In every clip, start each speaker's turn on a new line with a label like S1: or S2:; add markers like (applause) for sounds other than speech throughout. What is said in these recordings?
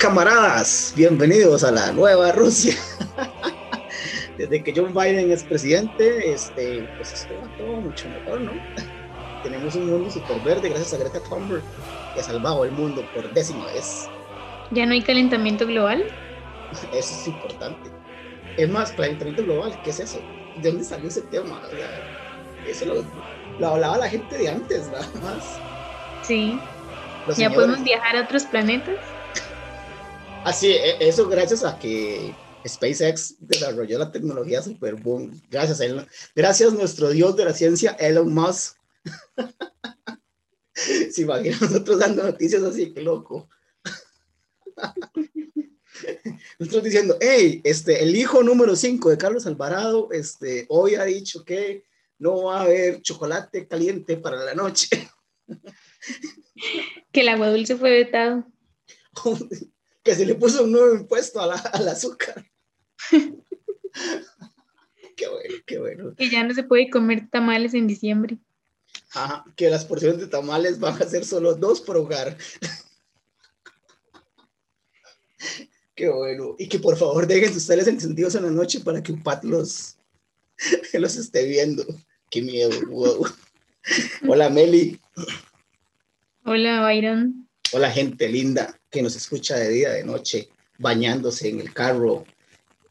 S1: camaradas, bienvenidos a la nueva Rusia. (laughs) Desde que John Biden es presidente, este, pues esto va todo mucho mejor, ¿no? (laughs) Tenemos un mundo súper verde gracias a Greta Thunberg, que ha salvado el mundo por décima vez.
S2: ¿Ya no hay calentamiento global? (laughs)
S1: Eso es importante. Es más, calentamiento global, ¿qué es eso? ¿De dónde salió ese tema? eso lo, lo, hablaba la gente de antes, nada más.
S2: Sí. ¿Ya podemos viajar a otros planetas?
S1: Así, ah, e, eso gracias a que SpaceX desarrolló la tecnología super boom. Gracias a él. Gracias a nuestro dios de la ciencia, Elon Musk. (laughs) Se imagina nosotros dando noticias así, qué loco. (laughs) Nosotros diciendo, hey, este, el hijo número 5 de Carlos Alvarado, este, hoy ha dicho que no va a haber chocolate caliente para la noche.
S2: Que el agua dulce fue vetado. (laughs)
S1: que se le puso un nuevo impuesto al azúcar. (laughs) qué bueno, qué bueno.
S2: Que ya no se puede comer tamales en diciembre.
S1: Ajá, que las porciones de tamales van a ser solo dos por hogar. (laughs) qué bueno. Y que por favor dejen sus teles encendidos en la noche para que un pat los, (laughs) los esté viendo. Qué miedo, wow. Hola, Meli.
S2: Hola, Byron.
S1: Hola, gente linda que nos escucha de día, de noche, bañándose en el carro.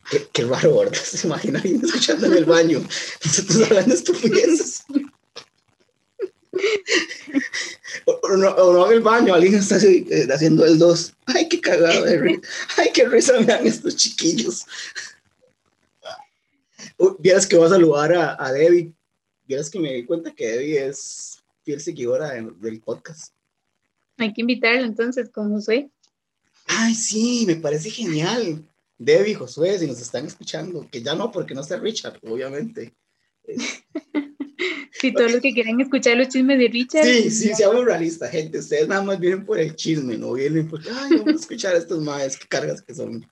S1: Qué, qué raro, ¿verdad? (laughs) Se imagina alguien escuchando en el baño. (laughs) Nosotros hablando estupideces. O, no, o, no, en el baño, alguien está eh, haciendo el 2. Ay, qué cagado de Ay, qué risa me dan estos chiquillos. Vieras que voy a saludar a, a Debbie. Vieras que me di cuenta que Debbie es fiel seguidora del podcast.
S2: Hay que invitarlo entonces con Josué.
S1: Ay, sí, me parece genial. Debbie, Josué, si nos están escuchando, que ya no, porque no está Richard, obviamente. (laughs)
S2: sí, todos los que quieren escuchar los chismes de Richard.
S1: Sí, sí, seamos realistas, gente. Ustedes nada más vienen por el chisme, no vienen porque, ay, vamos a escuchar a estos madres, qué cargas que son.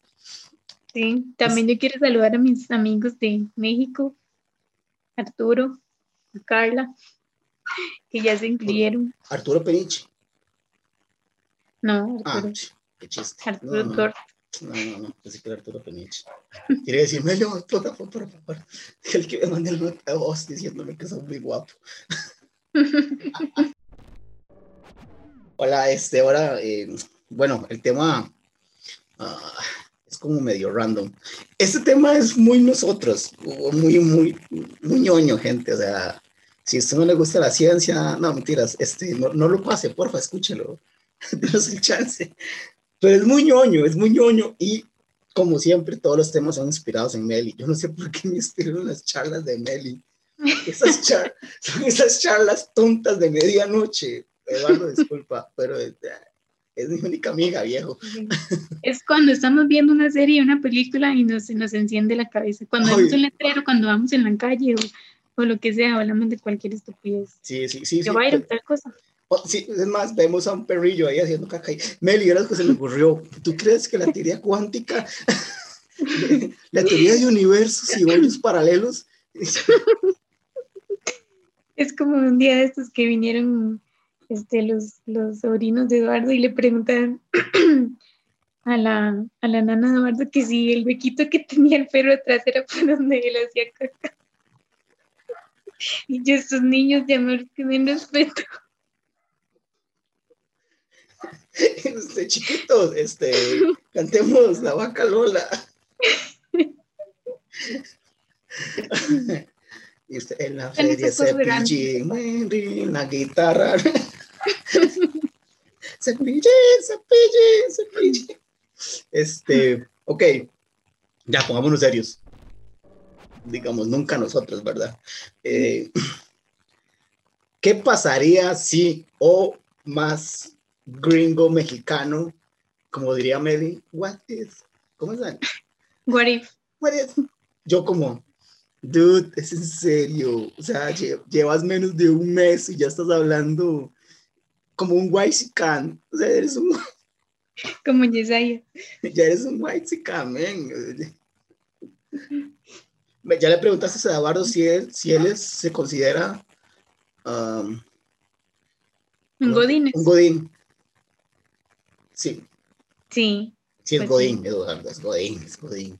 S2: Sí, también yo quiero saludar a mis amigos de México, Arturo, a Carla, que ya se incluyeron.
S1: Arturo Peniche.
S2: No,
S1: Arturo. Ah, qué chiste.
S2: Arturo
S1: no,
S2: no, no,
S1: no, no, pensé que era Arturo Peniche. Quería decirme, yo, por favor, por favor. (laughs) El que me mande el nota de voz diciéndome que soy muy guapo. (laughs) Hola, este, ahora, eh, bueno, el tema uh, es como medio random. Este tema es muy nosotros, muy, muy, muy ñoño, gente. O sea, si a usted no le gusta la ciencia, no, mentiras, este, no, no lo pase, porfa, escúchelo. (laughs) Denos el chance. Pero es muy ñoño, es muy ñoño y como siempre todos los temas son inspirados en Meli. Yo no sé por qué me inspiro en las charlas de Meli. Esas char (laughs) son esas charlas tontas de medianoche. Eduardo, disculpa, (laughs) pero es, es, mi única amiga, viejo.
S2: Es cuando estamos viendo una serie, una película y nos, nos enciende la cabeza. Cuando vamos en letrero, cuando vamos en la calle o, o, lo que sea, hablamos de cualquier estupidez.
S1: Sí, sí, sí.
S2: Yo
S1: sí,
S2: voy a ir a tal cosa.
S1: Sí, es más, vemos a un perrillo ahí haciendo caca. Y, Meli, era lo que se me ocurrió. ¿Tú crees que la teoría cuántica, (laughs) la teoría de universos y hoyos paralelos? (laughs)
S2: Es como un día de estos que vinieron este, los, los sobrinos de Eduardo y le preguntan (clears throat) a la, a la nana de Eduardo que si el huequito que tenía el perro atrás era por donde él hacía caca. (laughs) Y yo, estos niños ya no tienen respeto. (laughs)
S1: este, chiquitos, este, cantemos la vaca Lola. (laughs) y usted en la feria cepillín, en la guitarra. (laughs) cepillín, cepillín, cepillín. Este, ok, ya pongámonos serios. Digamos, nunca nosotros, ¿verdad? Eh, (clears throat) ¿Qué pasaría si o más gringo mexicano, como diría Meli, what is, ¿cómo es?
S2: What if?
S1: What if? Yo como, dude, es en serio, o sea, llevas menos de un mes y ya estás hablando como un white can, o sea, eres un... (laughs)
S2: Como Yesaya.
S1: Ya eres un white can, man. Ya le preguntaste a Eduardo si él, si él se considera um,
S2: un godín.
S1: Un godín. Sí.
S2: Sí,
S1: Sí, es
S2: Pues
S1: Godín, Eduardo, es Godín, es Godín. O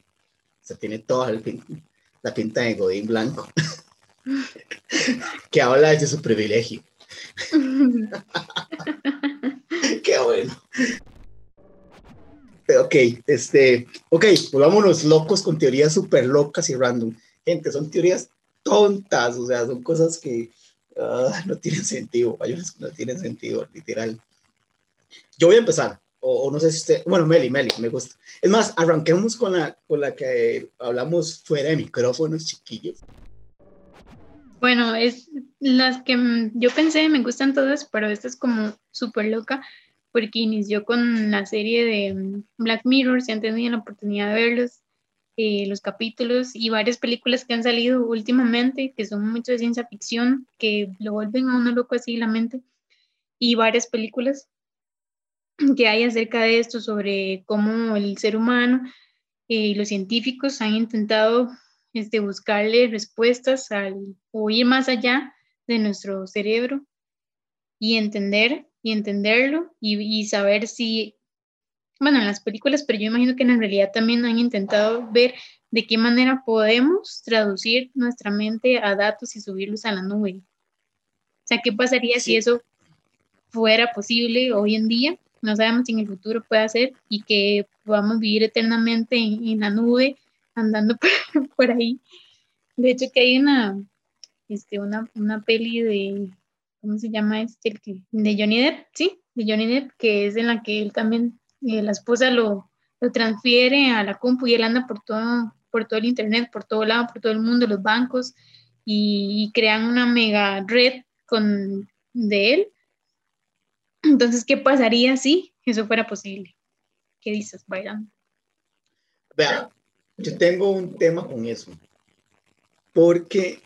S1: sea, tiene toda la pinta de Godín blanco. (laughs) que habla desde su privilegio. (laughs) Qué bueno. Pero, Ok, este, ok, volvámonos locos con teorías súper locas y random. Gente, son teorías tontas, o sea, son cosas que ah, no tienen sentido, no tienen sentido, literal. Yo voy a empezar, o, no sé si usted, bueno, Meli, Meli, me gusta. Es más, arranquemos con la, con la que hablamos fuera de micrófonos, chiquillos.
S2: Bueno, es las que yo pensé, me gustan todas, pero esta es como súper loca porque inició con la serie de Black Mirror, si han tenido la oportunidad de verlos, eh, los capítulos y varias películas que han salido últimamente, que son mucho de ciencia ficción, que lo vuelven a uno loco así la mente, y varias películas (clears throat) que hay acerca de esto, sobre cómo el ser humano eh, y los científicos han intentado este, buscarle respuestas al, o ir más allá de nuestro cerebro y entender y entenderlo y, y saber si, bueno, en las películas, pero yo imagino que en realidad también han intentado ver de qué manera podemos traducir nuestra mente a datos y subirlos a la nube. O sea, ¿qué pasaría si
S1: Sí.
S2: eso fuera posible hoy en día? No sabemos si en el futuro puede ser y que podamos vivir eternamente en, en la nube, andando (laughs) por, por ahí. De hecho, que hay una, este, una, una peli de, ¿cómo se llama este? El que, de Johnny Depp, ¿sí? De Johnny Depp, que es en la que él también, eh, la esposa lo, lo transfiere a la compu y él anda por todo, por todo el internet, por todo lado, por todo el mundo, los bancos, y, y crean una mega red con, de él. Entonces, ¿qué pasaría si eso fuera posible? ¿Qué dices, Byron?
S1: Vea, yo tengo un tema con eso. Porque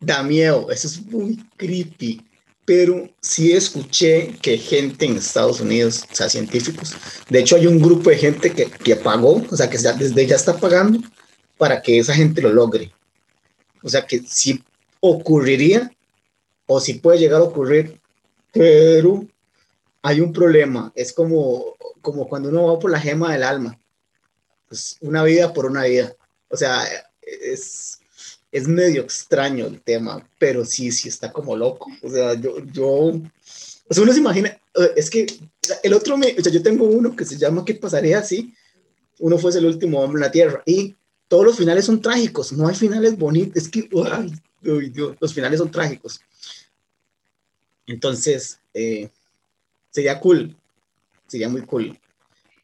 S1: da miedo, eso es muy creepy. Pero sí escuché que gente en Estados Unidos, o sea, científicos, de hecho hay un grupo de gente que, que pagó, o sea, que ya, desde ya está pagando para que esa gente lo logre. O sea, que sí ocurriría o sí puede llegar a ocurrir, pero hay un problema. Es como, como cuando uno va por la gema del alma. Pues una vida por una vida. O sea, es, es medio extraño el tema, pero sí, sí está como loco. O sea, yo, yo, o sea, uno se imagina, es que el otro, me, o sea, yo tengo uno que se llama ¿Qué pasaría si uno fuese el último hombre en la Tierra? Y todos los finales son trágicos, no hay finales bonitos, es que, ay, Dios, los finales son trágicos. Entonces, eh, sería cool, sería muy cool.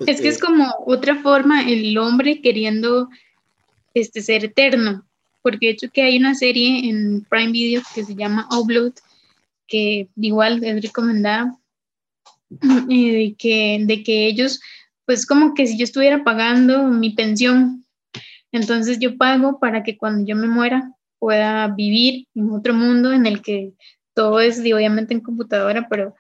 S2: Es que es como otra forma el hombre queriendo este, ser eterno, porque de hecho que hay una serie en Prime Video que se llama Upload, que igual es recomendada, de, que, de que ellos, pues como que si yo estuviera pagando mi pensión, entonces yo pago para que cuando yo me muera pueda vivir en otro mundo en el que todo es obviamente en computadora, pero,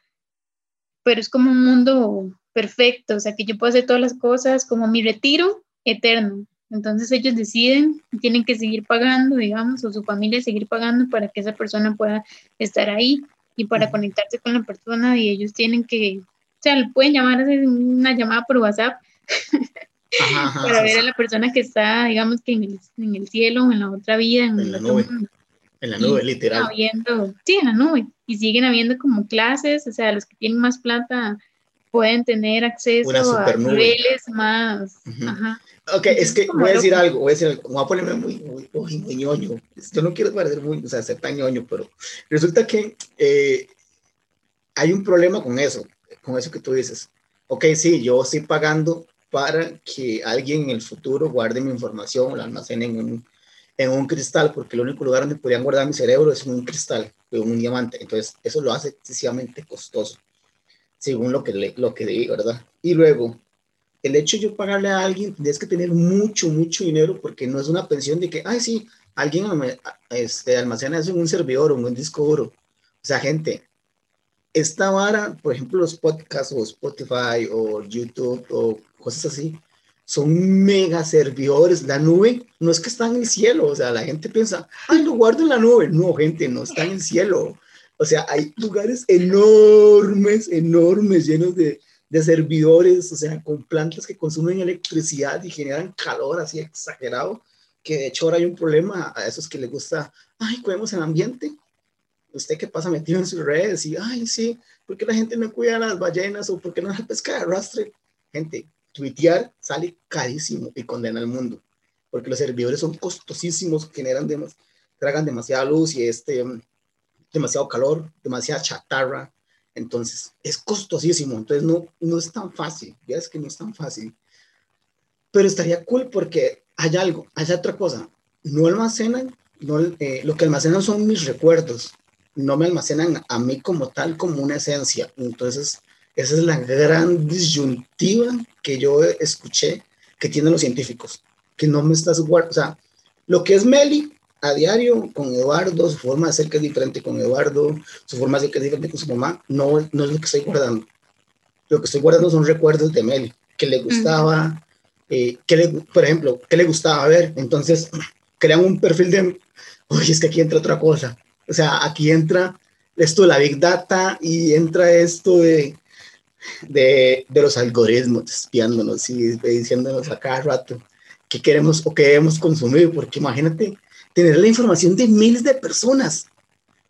S2: pero es como un mundo perfecto, o sea, que yo puedo hacer todas las cosas como mi retiro eterno. Entonces ellos deciden, tienen que seguir pagando, digamos, o su familia seguir pagando para que esa persona pueda estar ahí y para conectarse con la persona y ellos tienen que, o sea, pueden llamar, hacer una llamada por WhatsApp (laughs)
S1: Ajá, ajá,
S2: para ver a la persona que está, digamos, que en el, en el cielo, en la otra vida, en,
S1: En
S2: otro mundo.
S1: En la nube, literal.
S2: habiendo, sí, en la nube, y siguen habiendo como clases, o sea, los que tienen más plata pueden tener acceso a niveles más,
S1: Ujú.
S2: ajá.
S1: Ok, es
S2: Entonces,
S1: que
S2: como
S1: voy a decir
S2: loco.
S1: algo, voy a decir algo, voy a ponerme muy, muy, muy, muy ñoño. Yo no quiero parecer muy, o sea, ser tan ñoño, pero resulta que eh, hay un problema con eso, con eso que tú dices. Ok, sí, yo estoy pagando para que alguien en el futuro guarde mi información o la almacene en un, en un cristal, porque el único lugar donde podrían guardar mi cerebro es en un cristal, en un diamante. Entonces, eso lo hace excesivamente costoso, según lo que, le, lo que digo, ¿verdad? Y luego, el hecho de yo pagarle a alguien, tendrías que tener mucho, mucho dinero, porque no es una pensión de que, ay, sí, alguien este, almacena eso en un servidor o en un disco duro. O sea, gente, esta vara, por ejemplo, los podcasts o Spotify o YouTube o cosas así, son mega servidores. La nube no es que está en el cielo, o sea, la gente piensa, ay, lo guardo en la nube. No, gente, no está en el cielo. O sea, hay lugares enormes, enormes, llenos de, de servidores, o sea, con plantas que consumen electricidad y generan calor así exagerado, que de hecho ahora hay un problema a esos que les gusta, ay, cuidemos el ambiente. Usted que pasa metido en sus redes y, ay, sí, ¿por qué la gente no cuida las ballenas o por qué no la pesca de arrastre? Gente, tuitear sale carísimo y condena al mundo, porque los servidores son costosísimos, generan demasiado tragan demasiada luz y este, demasiado calor, demasiada chatarra. Entonces, es costosísimo. Entonces, no, no es tan fácil. Ya es que no es tan fácil. Pero estaría cool porque hay algo, hay otra cosa. No almacenan, no, eh, lo que almacenan son mis recuerdos. No me almacenan a mí como tal, como una esencia. Entonces, esa es la gran disyuntiva que yo escuché que tienen los científicos. Que no me estás guardando. O sea, lo que es Meli a diario con Eduardo, su forma de ser que es diferente con Eduardo, su forma de ser que es diferente con su mamá, no, no es lo que estoy guardando. Lo que estoy guardando son recuerdos de Meli, que le gustaba, eh, que le, por ejemplo, que le gustaba ver. Entonces, crean un perfil de, oye, es que aquí entra otra cosa. O sea, aquí entra esto de la Big Data y entra esto de, de, de los algoritmos espiándonos y diciéndonos a cada rato qué queremos o qué debemos consumir, porque imagínate tener la información de miles de personas.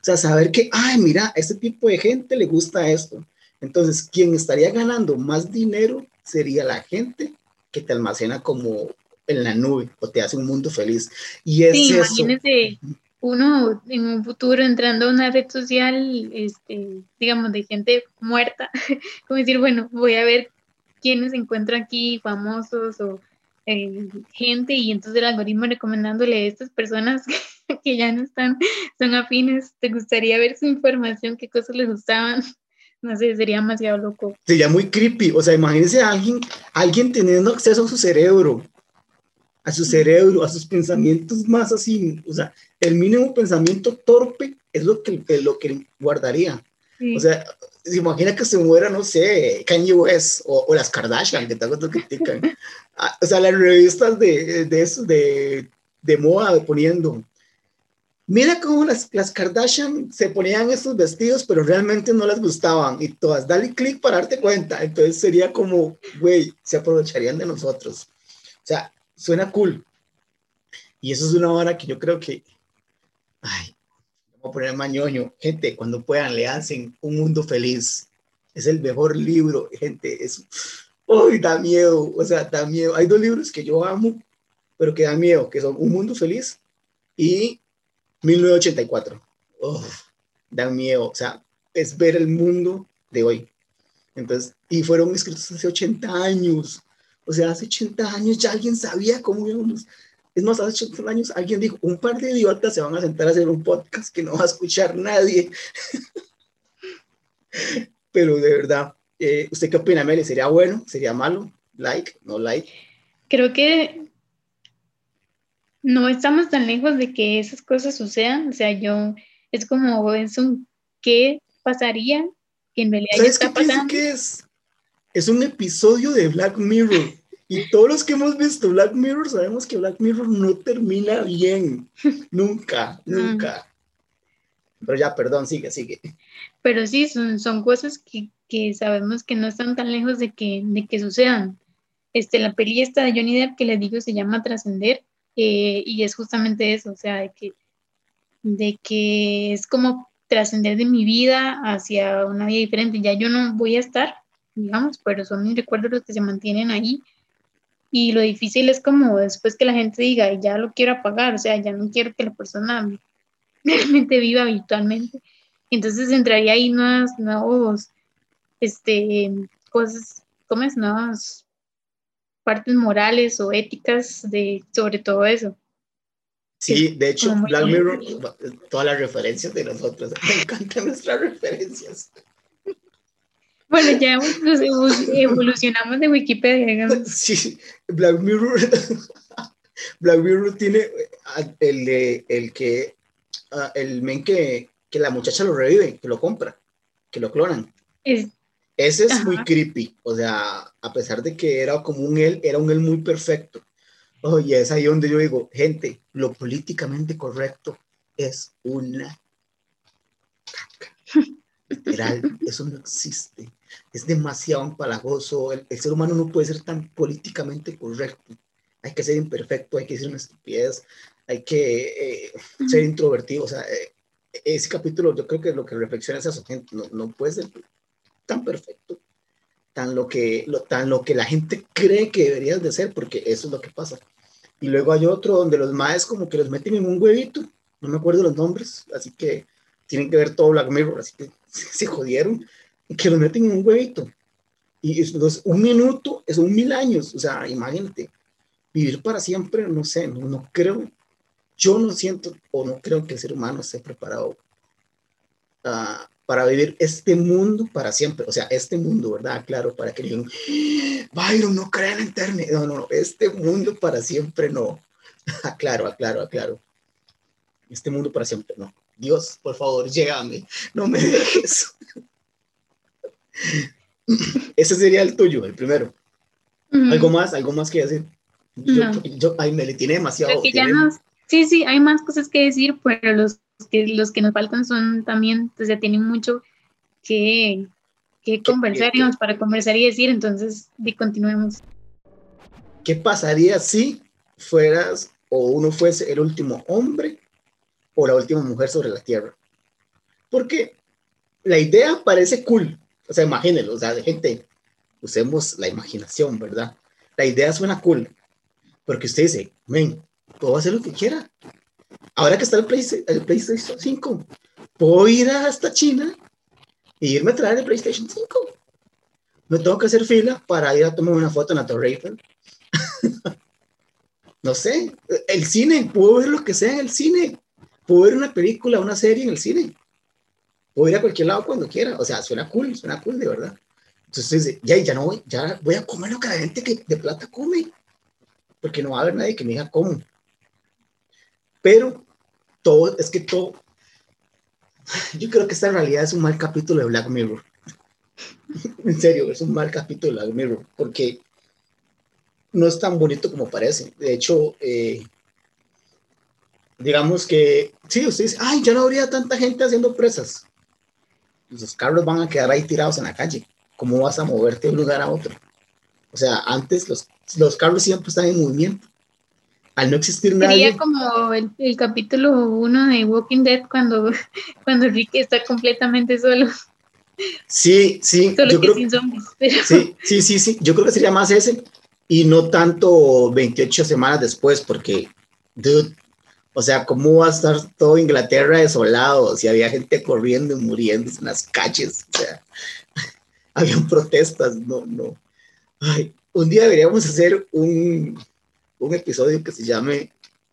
S1: O sea, saber que, ay, mira, a este tipo de gente le gusta esto. Entonces, quien estaría ganando más dinero sería la gente que te almacena como en la nube o te hace un mundo feliz. Y es sí,
S2: imagínese uno en un futuro entrando a una red social, este, digamos, de gente muerta, (laughs) como decir, bueno, voy a ver quiénes se encuentran aquí famosos o eh, gente y entonces el algoritmo recomendándole a estas personas (laughs) que, ya no están, son afines, ¿te gustaría ver su información? ¿Qué cosas les gustaban? (laughs) No sé, sería demasiado loco.
S1: Sería muy creepy, o sea, imagínense a alguien, alguien teniendo acceso a su cerebro, a su cerebro, a sus pensamientos más así, o sea, el mínimo pensamiento torpe es lo que, lo que guardaría. O sea, se imagina que se muera, no sé, Kanye West o, o las Kardashian, que tanto critican. Ah, o sea, las revistas de, de, eso, de, de moda poniendo. Mira cómo las, las Kardashian se ponían estos vestidos, pero realmente no las gustaban. Y todas, dale clic para darte cuenta. Entonces sería como, güey, se aprovecharían de nosotros. O sea, suena cool. Y eso es una hora que yo creo que, ay, vamos a poner mañoño. Gente, cuando puedan, le hacen Un Mundo Feliz. Es el mejor libro, gente. Es, Uy, da miedo, o sea, da miedo. Hay dos libros que yo amo, pero que dan miedo, que son Un Mundo Feliz y 1984. Uf, dan miedo, o sea, es ver el mundo de hoy. Entonces, y fueron escritos hace 80 años. O sea, hace 80 años ya alguien sabía cómo íbamos. Es más, hace 80 años alguien dijo, un par de idiotas se van a sentar a hacer un podcast que no va a escuchar nadie. (laughs) Pero de verdad, eh, ¿Usted qué opina, Meli? ¿Sería bueno? ¿Sería malo? ¿Like? ¿No like?
S2: Creo que no estamos tan lejos de que esas cosas sucedan. O sea, yo, es como, es un qué pasaría que en realidad ya está qué pasando.
S1: ¿Qué es? Es un episodio de Black Mirror. Y todos los que hemos visto Black Mirror sabemos que Black Mirror no termina bien. nunca, nunca. Pero ya, perdón, sigue, sigue.
S2: Pero sí, son, son cosas que, que sabemos que no están tan lejos de que, de que sucedan. Este, la peli esta de Johnny Depp que les digo se llama Trascender eh, y es justamente eso, o sea, de que, de que es como trascender de mi vida hacia una vida diferente. Ya yo no voy a estar, digamos, pero son mis recuerdos los que se mantienen ahí. Y lo difícil es como después que la gente diga, ya lo quiero apagar, o sea, ya no quiero que la persona (laughs) realmente viva virtualmente. Entonces entraría ahí nuevas, nuevos este, cosas, ¿cómo es? Nuevas partes morales o éticas de, sobre todo eso.
S1: Sí, de hecho, Black Mirror, todas las referencias de nosotros, (laughs) me encantan nuestras referencias.
S2: Bueno, ya evolucionamos de Wikipedia, (laughs)
S1: Sí, Black Mirror, (laughs) Black Mirror tiene el, el que, ah, el men que, que la muchacha lo revive, que lo compra, que lo clonan. Es, ese es muy creepy, o sea, a pesar de que era como un él, era un él muy perfecto. Oye, es ahí donde yo digo, gente, lo políticamente correcto es una (laughs) Literal, eso no existe. Es demasiado empalagoso. El, ser humano no puede ser tan políticamente correcto. Hay que ser imperfecto, hay que ser una estupidez, hay que eh, ser introvertido. O sea, eh, ese capítulo yo creo que lo que reflexiona es eso, gente. No, no puede ser tan perfecto, tan lo, que, lo, tan lo que la gente cree que deberías de ser, porque eso es lo que pasa. Y luego hay otro donde los maes como que los meten en un huevito, no me acuerdo los nombres, así que tienen que ver todo Black Mirror, así que (laughs) se jodieron, que los meten en un huevito. Y entonces, un minuto es un mil años, o sea, imagínate, vivir para siempre, no sé, no, no creo, yo no siento o no creo que el ser humano esté preparado uh, para vivir este mundo para siempre. O sea, este mundo, ¿verdad? Claro, para que digan, Byron, no crean en Internet. No, no, este mundo para siempre no. (laughs) aclaro, aclaro, aclaro. Este mundo para siempre no. Dios, por favor, llégame, no me dejes. (laughs) Ese sería el tuyo, el primero. ¿Algo más? ¿Algo más que decir? Yo, ay, me le tiene demasiado.
S2: sí, sí, hay más cosas que decir, pero los que los que nos faltan son también, pues ya tienen mucho que, que conversar para conversar y decir, entonces continuemos.
S1: ¿Qué pasaría si fueras o uno fuese el último hombre o la última mujer sobre la Tierra? Porque la idea parece cool, o sea, imagínenlo, o sea, gente, usemos la imaginación, ¿verdad? La idea suena cool, porque usted dice, men, puedo hacer lo que quiera, ahora que está el, PlayStation 5, puedo ir hasta China e irme a traer el PlayStation 5. No tengo que hacer fila para ir a tomar una foto en la Torre Eiffel. (laughs) no sé, el cine, puedo ver lo que sea en el cine. Puedo ver una película, una serie en el cine. Puedo ir a cualquier lado cuando quiera. O sea, suena cool, suena cool de verdad. Entonces, ya, ya no voy, ya voy a comer lo que la gente que de plata come. Porque no va a haber nadie que me diga cómo. Pero todo, es que todo, (sighs) yo creo que esta en realidad es un mal capítulo de Black Mirror. (laughs) en serio, es un mal capítulo de Black Mirror, porque no es tan bonito como parece. De hecho, eh, digamos que, sí, usted dice, ay, ya no habría tanta gente haciendo presas. Los carros van a quedar ahí tirados en la calle. ¿Cómo vas a moverte de un lugar a otro? O sea, antes los, los carros siempre están en movimiento al no existir
S2: nadie. Sería como el, capítulo uno de Walking Dead cuando, (laughs) cuando Rick está completamente solo.
S1: Sí, sí.
S2: Solo que sin zombies. (laughs)
S1: Sí, sí, sí, sí. Yo creo que sería más ese y no tanto 28 semanas después, porque, dude, o sea, ¿cómo va a estar todo Inglaterra desolado si había gente corriendo y muriendo en las calles? O sea, (laughs) habían protestas, no, no. Ay, un día deberíamos hacer un, un episodio que se llame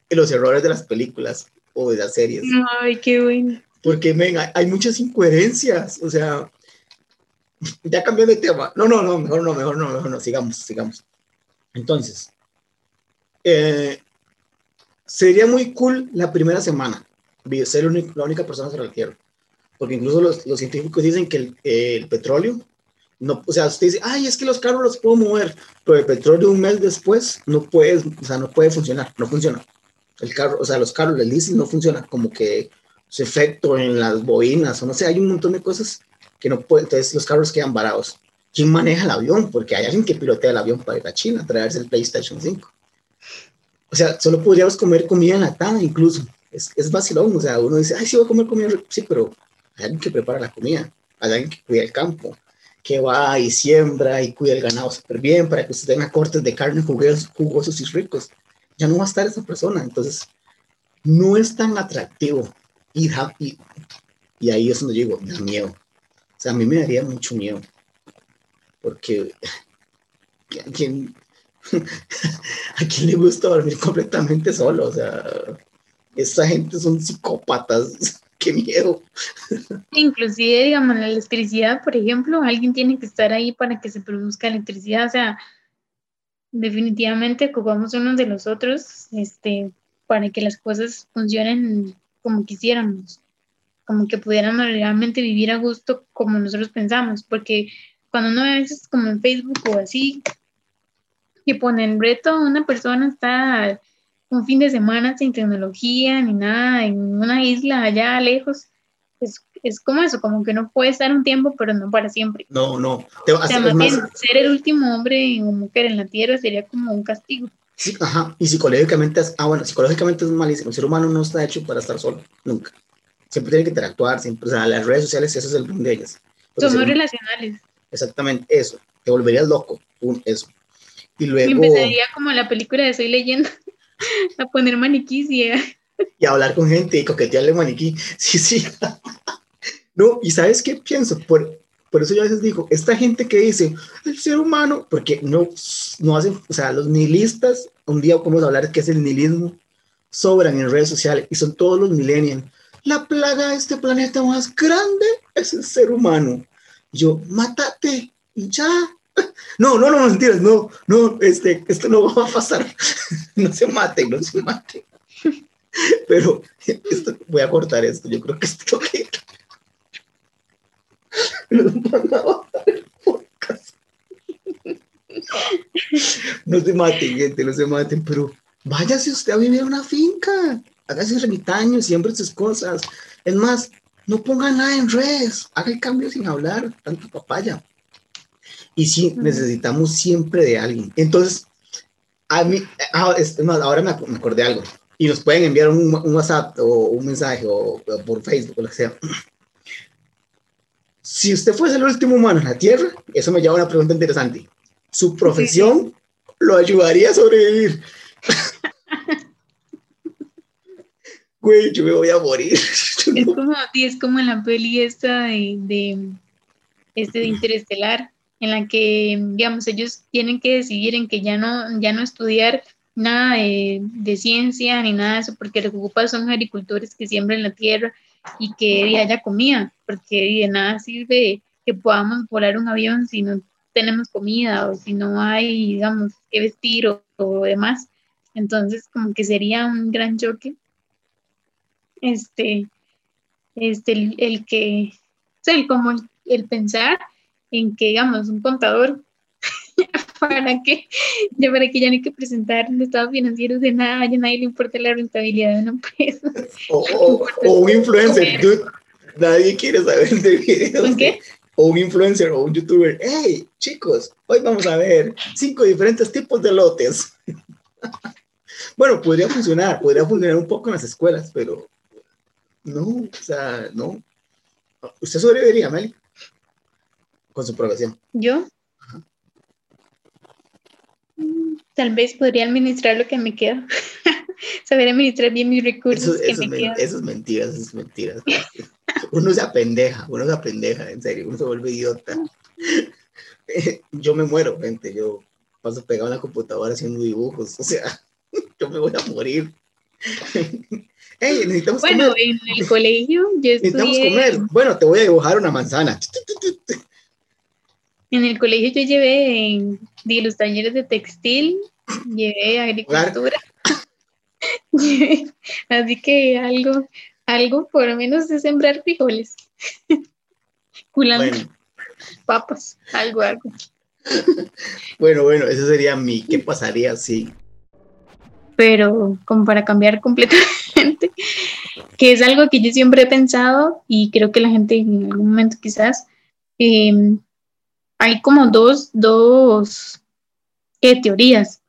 S1: Los errores de las películas o de las series.
S2: Ay, qué bueno.
S1: Porque, venga, hay muchas incoherencias, o sea, ya cambié de tema. No, no, no, mejor no, mejor no, mejor no, sigamos, sigamos. Entonces, eh, sería muy cool la primera semana ser la única persona sobre la Tierra. Porque incluso los, los científicos dicen que el, el, petróleo no, o sea, usted dice, ay, es que los carros los puedo mover, pero el petróleo un mes después no puede, o sea, no puede funcionar, no funciona. El carro, o sea, los carros, el diésel no funciona, como que su efecto en las bobinas, o no sé, hay un montón de cosas que no pueden, entonces los carros quedan varados. ¿Quién maneja el avión? Porque hay alguien que pilotea el avión para ir a China, traerse el PlayStation 5. O sea, solo podríamos comer comida enlatada incluso. Es, es vacilón, o sea, uno dice, ay, sí voy a comer comida, sí, pero hay alguien que prepara la comida, hay alguien que cuida el campo, que va y siembra y cuida el ganado súper bien para que usted tenga cortes de carne jugosos, jugosos y ricos. Ya no va a estar esa persona, entonces no es tan atractivo y, y, y ahí es donde digo, da miedo. O sea, a mí me daría mucho miedo, porque a quién, (laughs) a quién le gusta dormir completamente solo, o sea, esa gente son psicópatas. (laughs) Qué miedo.
S2: Inclusive, digamos, la electricidad, por ejemplo, alguien tiene que estar ahí para que se produzca electricidad, o sea, definitivamente ocupamos unos de los otros, este, para que las cosas funcionen como quisiéramos, como que pudiéramos realmente vivir a gusto como nosotros pensamos, porque cuando uno a veces como en Facebook o así, que ponen reto, una persona está un fin de semana sin tecnología ni nada, en una isla allá lejos, es, es como eso, como que no puede estar un tiempo, pero no para siempre.
S1: No, no.
S2: o sea, más bien, ser el último hombre o mujer en la Tierra sería como un castigo.
S1: Sí, ajá, y psicológicamente, es, ah, bueno, psicológicamente es malísimo. El ser humano no está hecho para estar solo, nunca. Siempre tiene que interactuar, siempre, o sea, las redes sociales, eso es el boom de ellas.
S2: Somos relacionales.
S1: Exactamente, eso. Te volverías loco, un, eso. Y luego...
S2: empezaría como la película de Soy Leyenda, (laughs) a poner maniquís y...
S1: y hablar con gente y coquetearle maniquí. (laughs) Sí, sí. no, y ¿sabes qué pienso? Por, por eso yo a veces digo, esta gente que dice, el ser humano, porque no, no hacen, o sea, los nihilistas, un día vamos a hablar de qué es el nihilismo, sobran en redes sociales y son todos los millennials. La plaga de este planeta más grande es el ser humano. Yo, mátate y ya. (laughs) No, no, no, mentiras, no, no, este, esto no (laughs) va a pasar. (laughs) No se maten, no se maten. Pero esto, voy a cortar esto, yo creo que esto que no se maten, gente, no se maten, pero váyase usted a vivir una finca, hágase ermitaño, siempre sus cosas. Es más, no ponga nada en redes, haga el cambio sin hablar, tanto papaya. Y sí, necesitamos siempre de alguien. Entonces, a mí, ah, ahora me, acordé algo. Y nos pueden enviar un, WhatsApp o un mensaje o, o por Facebook o lo que sea si usted fuese el último humano en la Tierra, eso me lleva a una pregunta interesante. ¿Su profesión lo ayudaría a sobrevivir? (laughs) Güey, yo me voy a morir. (laughs)
S2: Es como, es como en la peli esta de, este de Interestelar, en la que, digamos, ellos tienen que decidir en que ya no, ya no estudiar nada de, ciencia ni nada de eso, porque lo que ocupan son agricultores que siembran la tierra y que haya comida, porque de nada sirve que podamos volar un avión si no tenemos comida o si no hay, digamos, que vestir o, demás. Entonces, como que sería un gran choque. Este, este, el, que, o sea, el, como el, pensar en que, digamos, un contador (laughs) para que ya para que ya no hay que presentar estados financieros de nada, ya nadie le importa la rentabilidad de una empresa.
S1: O, (laughs) un influencer, nadie quiere saber de videos.
S2: qué?
S1: O un influencer o un youtuber, hey chicos, hoy vamos a ver cinco diferentes tipos de lotes. (laughs) bueno, podría funcionar, podría funcionar un poco en las escuelas, pero no, o sea, no. ¿Usted sobreviviría, Meli? Con su profesión.
S2: ¿Yo? Tal vez podría administrar lo que me queda. (laughs) Saber administrar bien mis recursos.
S1: Eso, que me eso es mentira, eso es mentira. Uno se apendeja, uno se apendeja, en serio, uno se vuelve idiota. (laughs) Yo me muero, gente, yo paso pegado en la computadora haciendo dibujos, o sea, (laughs) yo me voy a morir. Hey, necesitamos
S2: bueno, en el colegio yo
S1: Necesitamos comer. Bueno, te voy a dibujar una manzana.
S2: En el colegio yo llevé de los talleres de textil, llevé agricultura. (laughs) así que algo, algo por lo menos de sembrar frijoles. (laughs) Culando. Papas, algo, algo. (laughs)
S1: bueno, bueno, eso sería mi, ¿qué pasaría si?
S2: Pero como para cambiar completamente, que es algo que yo siempre he pensado y creo que la gente en algún momento quizás eh, hay como dos, dos teorías.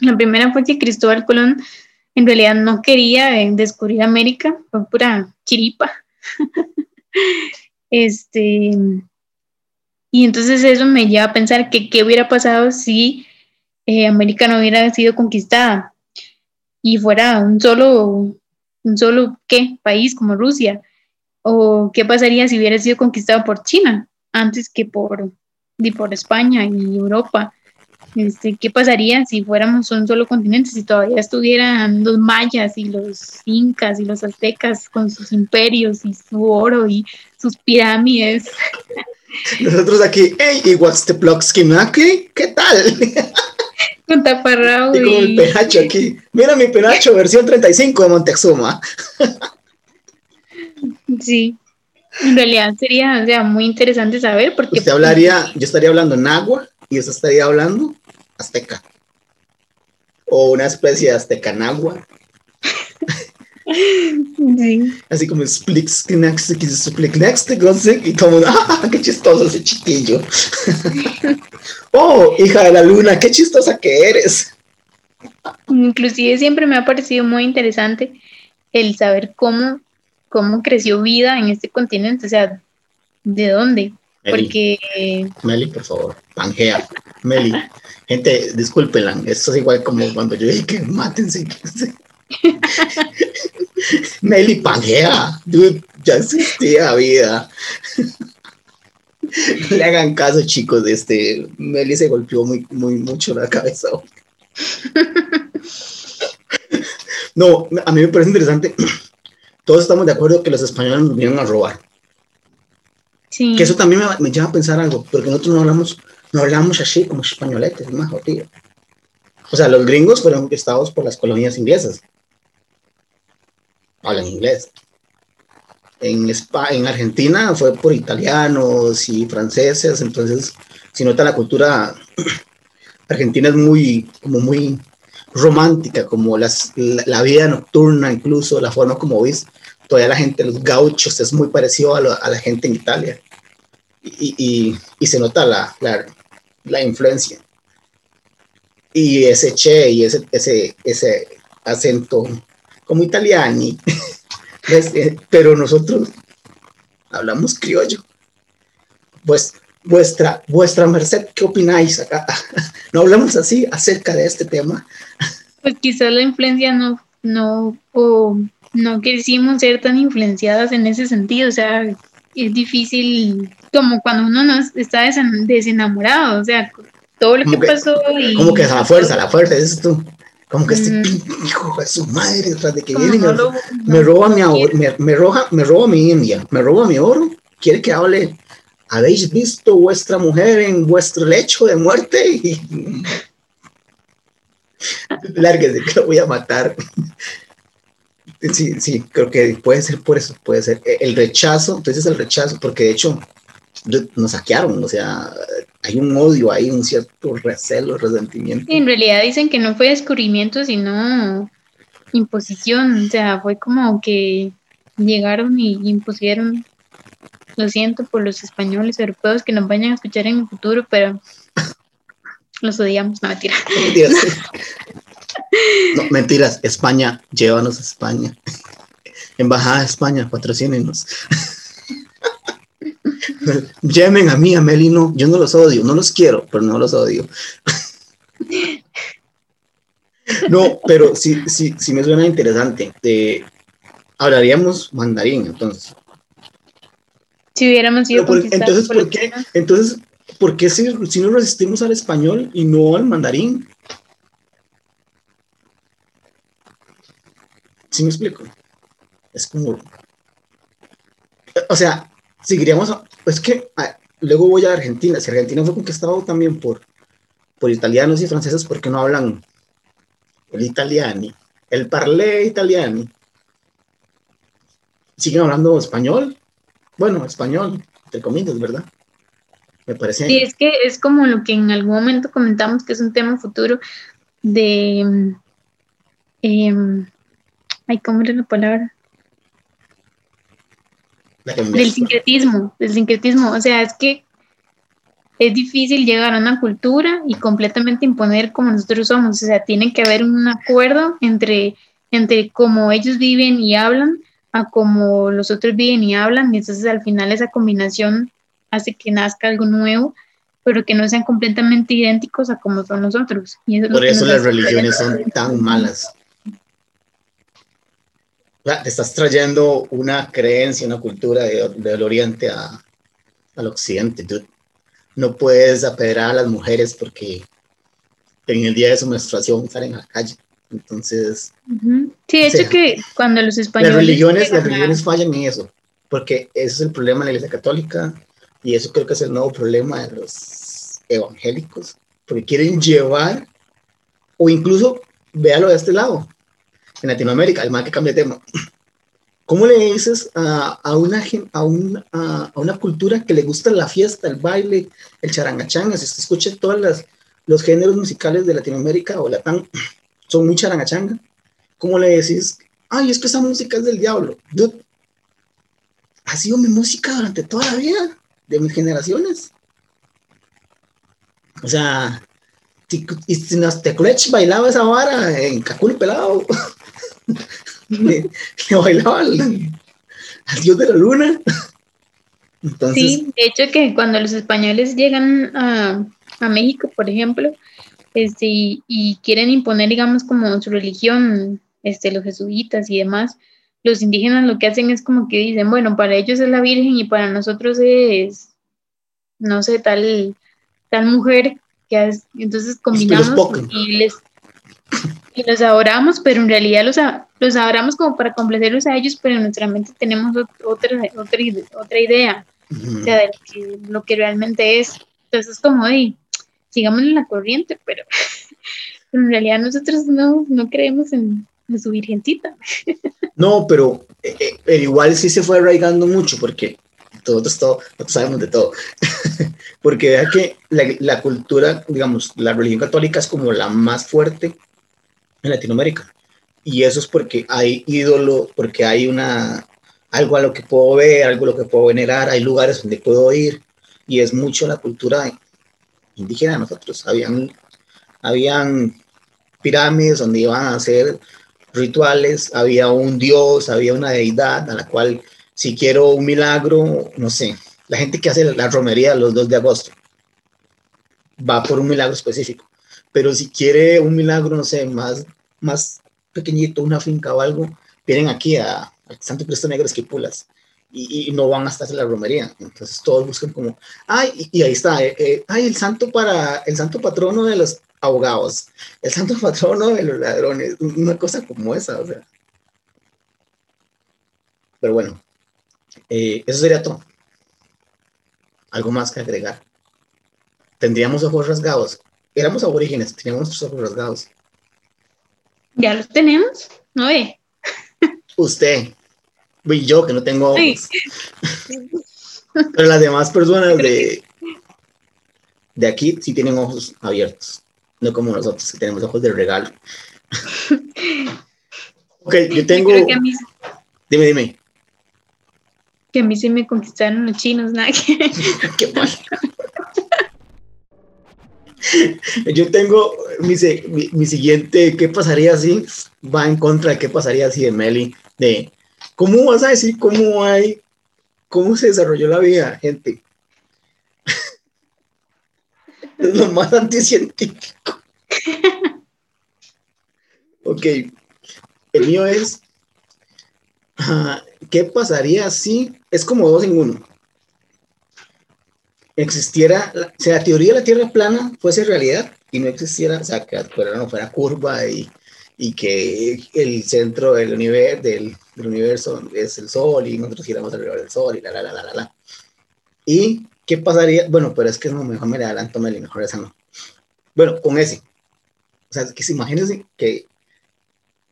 S2: La primera fue que Cristóbal Colón en realidad no quería eh, descubrir América, fue pura chiripa. (laughs) este, y entonces eso me lleva a pensar que qué hubiera pasado si eh, América no hubiera sido conquistada y fuera un solo, un solo ¿qué? país como Rusia. O qué pasaría si hubiera sido conquistado por China antes que por, por España y Europa. Este, ¿Qué pasaría si fuéramos un solo continente, si todavía estuvieran los mayas y los incas y los aztecas con sus imperios y su oro y sus pirámides? (laughs)
S1: Nosotros aquí, hey, ¿y what's the aquí? ¿Qué tal? (laughs)
S2: Con taparrao.
S1: Y con el penacho aquí. Mira mi penacho, versión 35 de Montezuma. (laughs)
S2: Sí. En realidad sería sea, muy interesante saber porque...
S1: Usted hablaría, yo estaría hablando en agua y usted estaría hablando azteca. O una especie de aztecanagua.
S2: Sí.
S1: Así como next, y como, (laughs) ¡ah, qué chistoso ese chiquillo! (laughs) ¡Oh, hija de la luna, qué chistosa que eres!
S2: Inclusive siempre me ha parecido muy interesante el saber cómo, cómo creció vida en este continente, o sea, ¿de dónde?
S1: Meli.
S2: Porque
S1: Meli, por favor, Pangea. Meli. Gente, discúlpenla, esto es igual como cuando yo dije que mátense. (laughs) Meli Pangea, dude, ya existía vida. (laughs) No le hagan caso, chicos, este, Meli se golpeó muy, muy mucho la cabeza. (laughs) No, a mí me parece interesante. Todos estamos de acuerdo que los españoles nos vinieron a robar.
S2: sí,
S1: Que eso también me, me lleva a pensar algo, porque nosotros no hablamos, no hablamos así como españoletes, es más jodido. O sea, los gringos fueron conquistados por las colonias inglesas. Hablan inglés. En, Espa- en Argentina fue por italianos y franceses, entonces, si nota la cultura (clears throat) argentina es muy, como muy romántica, como las, la, vida nocturna, incluso la forma como ves, todavía la gente, los gauchos, es muy parecido a, a la gente en Italia. Y, y- y se nota la, la, la influencia. Y ese che y ese, ese, ese acento como italiani. (laughs) Eh, Pero nosotros hablamos criollo. Pues vuestra, vuestra merced, ¿qué opináis acá? (laughs) No hablamos así acerca de este tema.
S2: pues quizás la influencia no, no, o no quisimos ser tan influenciadas en ese sentido, o sea, es difícil, como cuando uno no es- está desen- desenamorado, o sea, todo lo que,
S1: que-
S2: pasó y...
S1: Como que a la fuerza, a la fuerza, es tú. Como que este
S2: Mm.
S1: hijo de su madre, tras de que viene me,
S2: lo-
S1: me roba
S2: no
S1: mi oro,
S2: quiere.
S1: me, me roba, me roba mi India, me roba mi oro, quiere que hable, habéis visto vuestra mujer en vuestro lecho de muerte y lárguese que lo voy a matar. Sí, sí, creo que puede ser por eso, puede ser E, el rechazo, entonces el rechazo, porque de hecho nos saquearon, o sea, hay un odio, hay un cierto recelo, resentimiento.
S2: En realidad dicen que no fue descubrimiento, sino imposición, o sea, fue como que llegaron y impusieron, lo siento por los españoles europeos que nos vayan a escuchar en el futuro, pero los odiamos, no mentira.
S1: Mentiras. (laughs) No, mentiras. España, llévanos a España. Embajada de España, patrocínenos. (laughs) Llamen a mí, a Meli, no. Yo no los odio, no los quiero, pero no los odio. (laughs) No, pero sí, sí, sí me suena interesante. Eh, hablaríamos mandarín, entonces.
S2: Si hubiéramos sido
S1: por- entonces,
S2: por
S1: ¿por
S2: los
S1: qué? Entonces, ¿por qué si, si nos resistimos al español y no al mandarín? ¿Sí me explico? Es como... O sea, seguiríamos... a- Es que luego voy a Argentina. Si Argentina fue conquistado también por, por italianos y franceses, ¿por qué no hablan el italiani? El parlé italiani. ¿Siguen hablando español? Bueno, español, entre comillas, ¿verdad? Me parece...
S2: Sí, es que es como lo que en algún momento comentamos que es un tema futuro de... em, ay, ¿cómo era la palabra?
S1: la
S2: Del sincretismo, del sincretismo. O sea, es que es difícil llegar a una cultura y completamente imponer como nosotros somos. O sea, tiene que haber un acuerdo entre, entre cómo ellos viven y hablan a cómo los otros viven y hablan. Y entonces al final esa combinación hace que nazca algo nuevo, pero que no sean completamente idénticos a como son los otros. Y eso
S1: Por eso las religiones son tan malas. Te estás trayendo una creencia, una cultura de- del oriente a, al occidente. dude. No puedes apedrear a las mujeres porque en el día de su menstruación salen a la calle. Entonces,
S2: Ujú. Sí, de
S1: O sea,
S2: hecho que cuando los
S1: las
S2: españoles...
S1: religiones, las
S2: llegan a-
S1: religiones fallan en eso, porque ese es el problema de la Iglesia Católica y eso creo que es el nuevo problema de los evangélicos, porque quieren llevar, o incluso, véalo de este lado, en Latinoamérica, el mal que cambia de tema. (clears throat) ¿Cómo le dices a, a una, a, un- a, a una cultura que le gusta la fiesta, el baile, el charangachanga? Si usted escucha todos las- los géneros musicales de Latinoamérica o Latam, (clears throat) son muy charangachanga. ¿Cómo le decís ay, es que esa música es del diablo. Ha sido mi música durante toda la vida, de mis generaciones. O sea, Teclech bailaba esa vara en Caculo Pelado, (laughs) le, bailaba al, dios de la luna.
S2: sí, de hecho que cuando los españoles llegan a, a México, por ejemplo, este, y, quieren imponer, digamos, como su religión, este, los jesuitas y demás, los indígenas lo que hacen es como que dicen, bueno, para ellos es la Virgen y para nosotros es, no sé, tal, tal mujer que entonces combinamos y les y los adoramos, pero en realidad los, los adoramos como para complacerlos a ellos, pero en nuestra mente tenemos otra, otra, otra idea, o sea, de lo que, lo que realmente es. Entonces es como, de, sigamos en la corriente, pero, (laughs) en realidad nosotros no, no creemos en, su virgencita. (laughs)
S1: No, pero eh, eh, igual sí se fue arraigando mucho, porque todos, todos, sabemos de todo. (laughs) porque vea que la, la, cultura, digamos, la religión católica es como la más fuerte en Latinoamérica. Y eso es porque hay ídolo, porque hay una, algo a lo que puedo ver, algo a lo que puedo venerar, hay lugares donde puedo ir, y es mucho la cultura indígena de nosotros. Habían, habían pirámides donde iban a hacer rituales, había un dios, había una deidad a la cual si quiero un milagro, no sé, la gente que hace la romería los 2 de agosto va por un milagro específico, pero si quiere un milagro, no sé, más, más pequeñito, una finca o algo, vienen aquí a, Santo Cristo Negro Esquipulas y, no van hasta hacer la romería. Entonces todos buscan como, ay, y, ahí está, eh, eh, ay, el santo para, el santo patrono de los abogados, el santo (laughs) patrono de los ladrones, una cosa como esa, o sea. Pero bueno, eh, eso sería todo. Algo más que agregar. Tendríamos ojos rasgados. Éramos aborígenes, teníamos nuestros ojos rasgados.
S2: Ya los tenemos, ¿no ve?
S1: Usted. Y yo que no tengo ojos. Pero las demás personas de, de aquí sí tienen ojos abiertos. No como nosotros, que tenemos ojos de regalo. (laughs) ok, yo tengo. Dime, dime.
S2: Que a mí sí me conquistaron los chinos, nada. (laughs) Qué mal.
S1: Yo tengo mi, mi, siguiente, ¿qué pasaría si? Va en contra de qué pasaría si de Meli, de ¿cómo vas a decir cómo hay, cómo se desarrolló la vida, gente? (laughs) es lo más anticientífico. (laughs) ok, el mío es, ah, ¿qué pasaría si es como dos en uno? existiera, si la teoría de la Tierra plana fuese realidad y no existiera, o sea, que la Tierra no fuera curva y, y que el centro del, universo, del, del, universo es el Sol y nosotros giramos alrededor del Sol y la, la, la, la, la, la. ¿Y qué pasaría? Bueno, pero es que no, mejor me adelanto, Meli, mejor esa no. Bueno, con ese. O sea, que se imagínense que,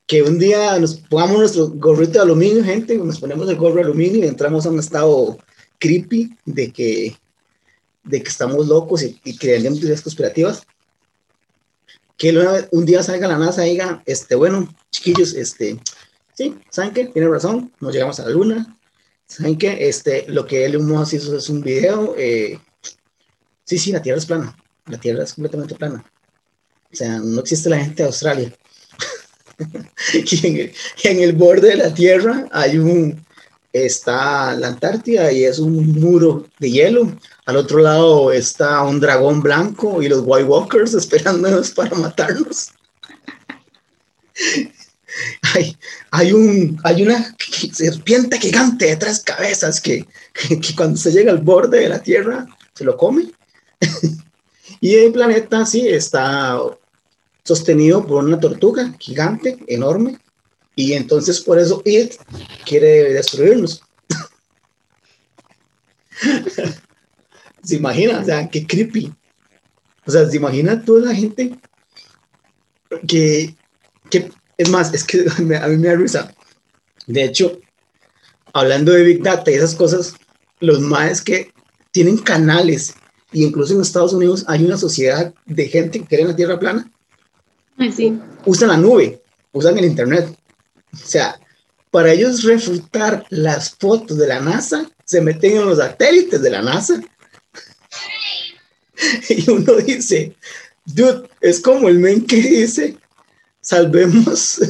S1: que un día nos pongamos nuestro gorrito de aluminio, gente, nos ponemos el gorro de aluminio y entramos a un estado creepy de que de que estamos locos y, y creemos teorías conspirativas, que un día salga la NASA y diga, este, bueno, chiquillos, este, sí, ¿saben qué? Tiene razón, nos llegamos a la Luna, ¿saben qué? Este, lo que Elon Musk hizo es un video, eh, sí, sí, la Tierra es plana, la Tierra es completamente plana, o sea, no existe la gente de Australia. (laughs) y en en el borde de la Tierra hay un, está la Antártida y es un muro de hielo. Al otro lado está un dragón blanco y los White Walkers (laughs) esperándonos para matarnos. (laughs) hay, hay, un, hay una serpiente gigante de tres cabezas que, que, cuando se llega al borde de la Tierra se lo come. (laughs) y el planeta sí está sostenido por una tortuga gigante, enorme, y entonces por eso It quiere destruirnos. ¿Se imagina? O sea, qué creepy. O sea, ¿se imagina toda la gente que, que es más, es que (laughs) a mí me da risa. De hecho, hablando de Big Data y esas cosas, los más que tienen canales, y incluso en Estados Unidos hay una sociedad de gente que cree en la Tierra plana.
S2: Sí.
S1: Usan la nube, usan el Internet. O sea, para ellos refutar las fotos de la NASA, se meten en los satélites de la NASA. (laughs) Y uno dice, dude, es como el men que dice, salvemos,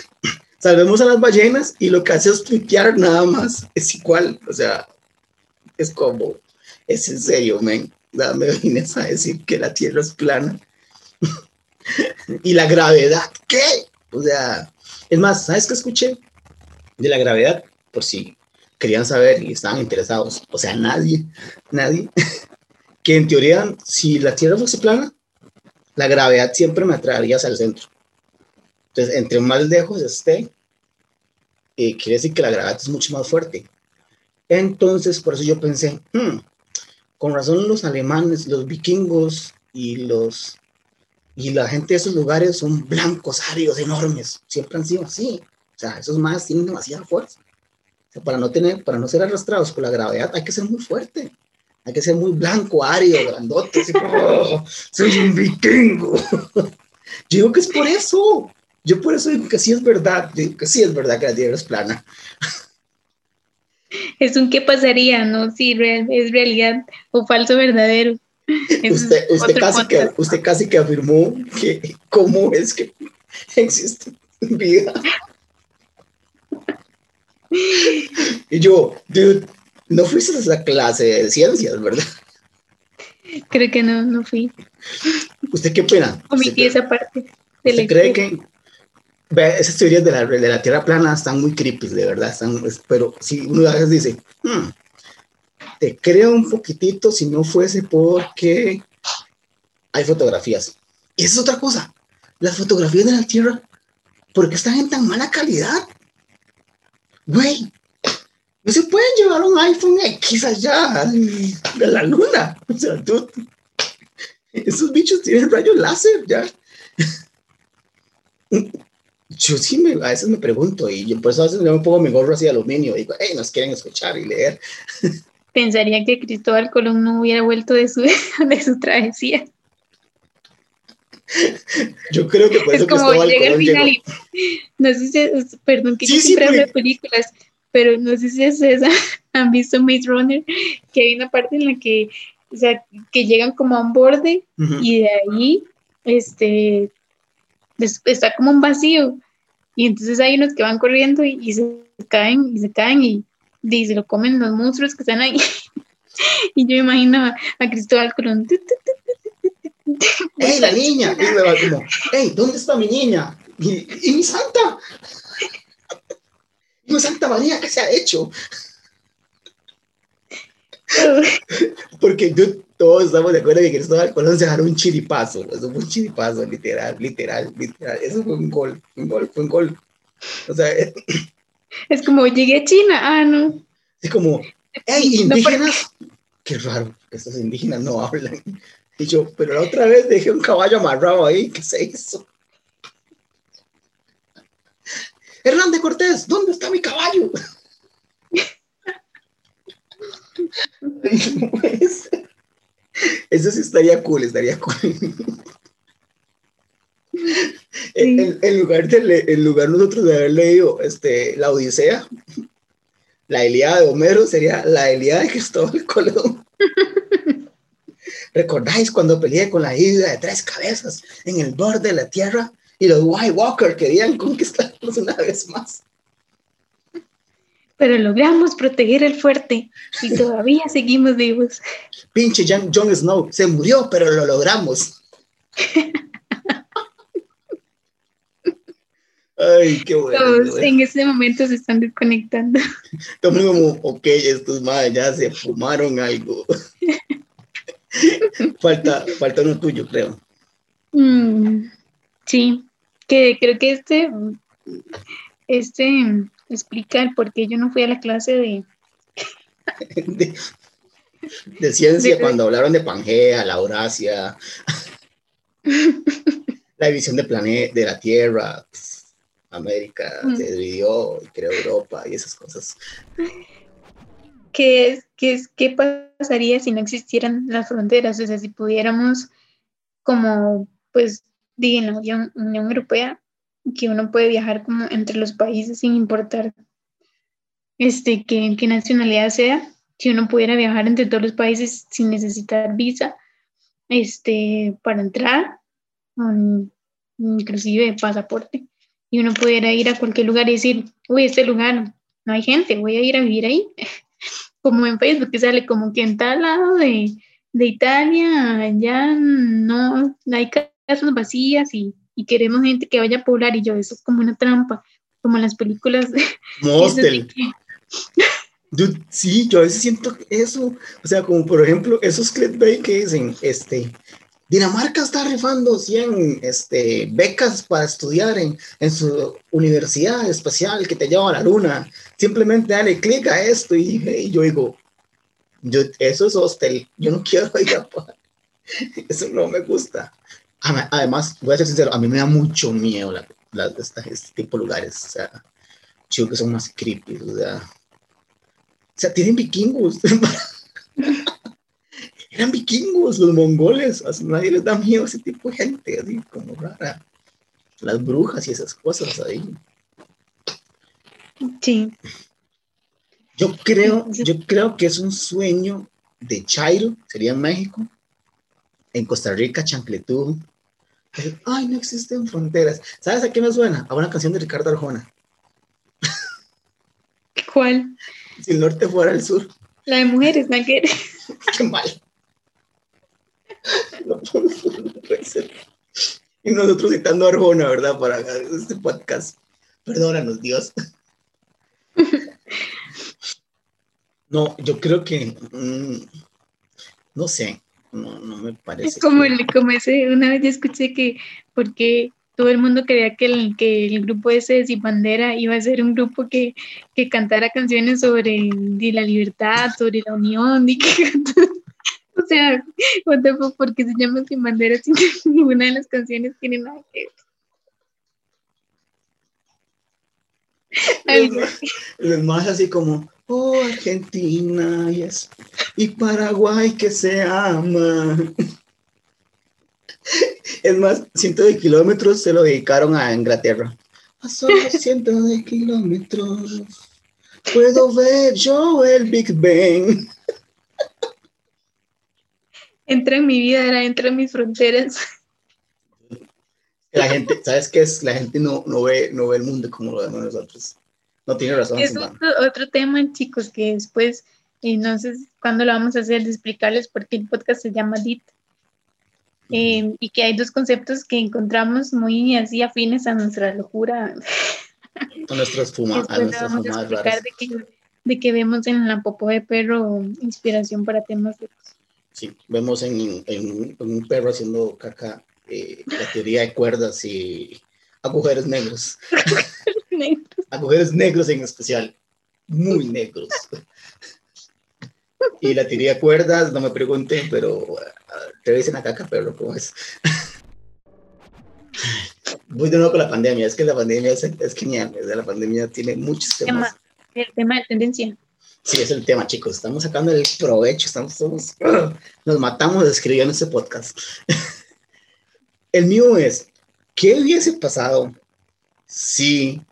S1: (laughs) salvemos a las ballenas y lo que hace es tuitear nada más, es igual, o sea, es como, es en serio, men, me vienes a decir que la Tierra es plana. (laughs) y la gravedad, ¿qué? O sea, es más, ¿sabes qué escuché? De la gravedad, por si querían saber y estaban interesados. O sea, nadie, nadie. Que en teoría, si la Tierra fuese plana, la gravedad siempre me atraería hacia el centro. Entonces, entre más lejos esté, eh, quiere decir que la gravedad es mucho más fuerte. Entonces, por eso yo pensé, hmm, con razón los alemanes, los vikingos y los y la gente de esos lugares son blancos, áridos, enormes. Siempre han sido así. O sea, esos más tienen demasiada fuerza. O sea, para no tener, para no ser arrastrados por la gravedad, hay que ser muy fuerte. Hay que ser muy blanco, árido, grandote. Oh, soy un vikingo. (laughs) Yo digo que es por eso. Yo por eso digo que sí es verdad. Yo digo que sí es verdad que la Tierra es plana. (laughs)
S2: Es un qué pasaría, ¿no? Si es realidad o falso verdadero. (laughs)
S1: Usted, usted, casi que, usted casi que afirmó que cómo es que existe vida. Y yo, dude, no fuiste a esa clase de ciencias, ¿verdad?
S2: Creo que no, no fui.
S1: ¿Usted qué opina?
S2: Omití esa parte.
S1: ¿Usted cree que esas teorías de la, de la Tierra plana están muy creepy, de verdad? Están, pero si uno a veces dice, hmm, te creo un poquitito si no fuese porque hay fotografías. Y esa es otra cosa. Las fotografías de la Tierra, ¿por qué están en tan mala calidad? Güey, no se pueden llevar un iPhone X allá de la luna. O sea, tú, esos bichos tienen rayos láser ya. Yo sí me, a veces me pregunto y yo por eso a veces me pongo mi gorro así de aluminio y digo, hey, nos quieren escuchar y leer
S2: pensaría que Cristóbal Colón no hubiera vuelto de su, (laughs) de su travesía.
S1: Yo creo que por eso es como Cristóbal llega Colón final y,
S2: no sé si, perdón que yo siempre hablo de películas, pero no sé si es esa, (laughs) han visto Maze Runner, que hay una parte en la que, o sea, que llegan como a un borde y de ahí, este, está como un vacío y entonces hay unos que van corriendo y, y se caen y se caen y y se lo comen los monstruos que están ahí. (laughs) y yo imagino a, Cristóbal Colón.
S1: ¡Ey, la niña! Y como, ¡Ey, ¿dónde está mi niña? ¿Y, mi santa? ¿Y mi Santa María qué se ha hecho? Porque yo, todos estamos de acuerdo que Cristóbal Colón se agarró un chiripazo. Eso fue un chiripazo, literal, literal, literal. Eso fue un gol, un gol, fue un gol. O sea,
S2: es como, llegué a China, ah, no.
S1: Es como, hey, indígenas. Qué raro, estos indígenas no hablan. Y yo, pero la otra vez dejé un caballo amarrado ahí, ¿qué se hizo? Hernández Cortés, ¿dónde está mi caballo? Eso sí estaría cool, estaría cool. En, lugar de en lugar nosotros de haber leído este, la Odisea, la Ilíada de Homero sería la Ilíada de Cristóbal Colón. (laughs) ¿Recordáis cuando peleé con la isla de tres cabezas en el borde de la tierra y los White Walker querían (laughs) conquistarnos una vez más?
S2: Pero logramos proteger el fuerte y (laughs) todavía seguimos vivos.
S1: Pinche Jon Snow se murió, pero lo logramos. (laughs) Ay, qué bueno.
S2: Todos en ese momento se están desconectando.
S1: Como, como ok, estos madres ya se fumaron algo. falta, falta uno tuyo, creo.
S2: Mm, sí, que creo que este, este explica el por qué yo no fui a la clase de... (laughs)
S1: de, ciencia, cuando hablaron de Pangea, la Horacia, la división de, planeta, de la Tierra. América se dividió y creó Europa y esas cosas.
S2: ¿Qué, es, qué, es, ¿Qué pasaría si no existieran las fronteras? O sea, si pudiéramos, como pues, en la Unión, Europea, que uno puede viajar como entre los países sin importar este, qué, qué nacionalidad sea, si uno pudiera viajar entre todos los países sin necesitar visa este, para entrar, inclusive pasaporte, y uno pudiera ir a cualquier lugar y decir, uy, este lugar no hay gente, voy a ir a vivir ahí, (laughs) como en Facebook que sale como que en tal lado de, de Italia ya no, hay casas vacías y, y, queremos gente que vaya a poblar y yo, eso es como una trampa, como en las películas (laughs) de... (laughs)
S1: sí, yo a veces siento eso, o sea, como por ejemplo esos clickbait que dicen, este, Dinamarca está rifando 100 este, becas para estudiar en, en, su universidad especial que te lleva a la luna. Simplemente dale clic a esto y, yo digo, yo, eso es hostel, yo no quiero ir a (laughs) Eso no me gusta. Además, voy a ser sincero, a mí me da mucho miedo la, la, este tipo de lugares. O sea, chido que son más creepy. O sea, o sea tienen vikingos. (laughs) eran vikingos, los mongoles, a nadie les da miedo ese tipo de gente, así como rara. Las brujas y esas cosas ahí.
S2: Sí.
S1: Yo creo, yo creo que es un sueño de Chairo, sería en México, en Costa Rica, Chancletú. Ay, no existen fronteras. ¿Sabes a qué me suena? A una canción de Ricardo Arjona.
S2: ¿Cuál?
S1: Si el norte fuera el sur.
S2: La de mujeres, ¿no?
S1: Qué mal. Y nosotros citando a Arjona, ¿verdad? Para este podcast. Perdónanos, Dios. (laughs) No, yo creo que. Mm, no sé. No, no me parece.
S2: Es como, el, como ese. Una vez ya escuché que. Porque todo el mundo creía que el, que el grupo ese de Sin Bandera iba a ser un grupo que, que cantara canciones sobre la libertad, sobre la unión, y que (laughs) o sea, porque se llama Sin Bandera sin (laughs) ninguna de las canciones tiene nada que
S1: ver. Es más así como, oh Argentina, yes, y Paraguay que se ama. Es más, cientos de kilómetros se lo dedicaron a Inglaterra. A solo cientos de kilómetros puedo ver yo el Big Bang
S2: entra en mi vida, era entra en mis fronteras.
S1: La gente, ¿sabes qué es? La gente no, no, ve, no ve el mundo como lo vemos nosotros. No tiene razón.
S2: Es otro, tema, chicos, que después, y no sé cuándo lo vamos a hacer, de explicarles por qué el podcast se llama DIT. Eh, y que hay dos conceptos que encontramos muy así afines a nuestra locura.
S1: A nuestras fumas, a nuestras fumadas
S2: de que, de que vemos en la popó de perro inspiración para temas de
S1: Sí, vemos en, en, un perro haciendo caca eh, la teoría de cuerdas y agujeros negros. (laughs) agujeros negros en especial, muy negros. y la teoría de cuerdas, no me pregunten, pero uh, te dicen a caca, pero ¿cómo es? Voy de nuevo con la pandemia, es que la pandemia es, es genial, la pandemia tiene muchos temas.
S2: El tema de tendencia.
S1: Sí, es el tema, chicos. Estamos sacando el provecho, estamos, (clears throat) nos matamos escribiendo este podcast. (laughs) el mío es, ¿qué hubiese pasado si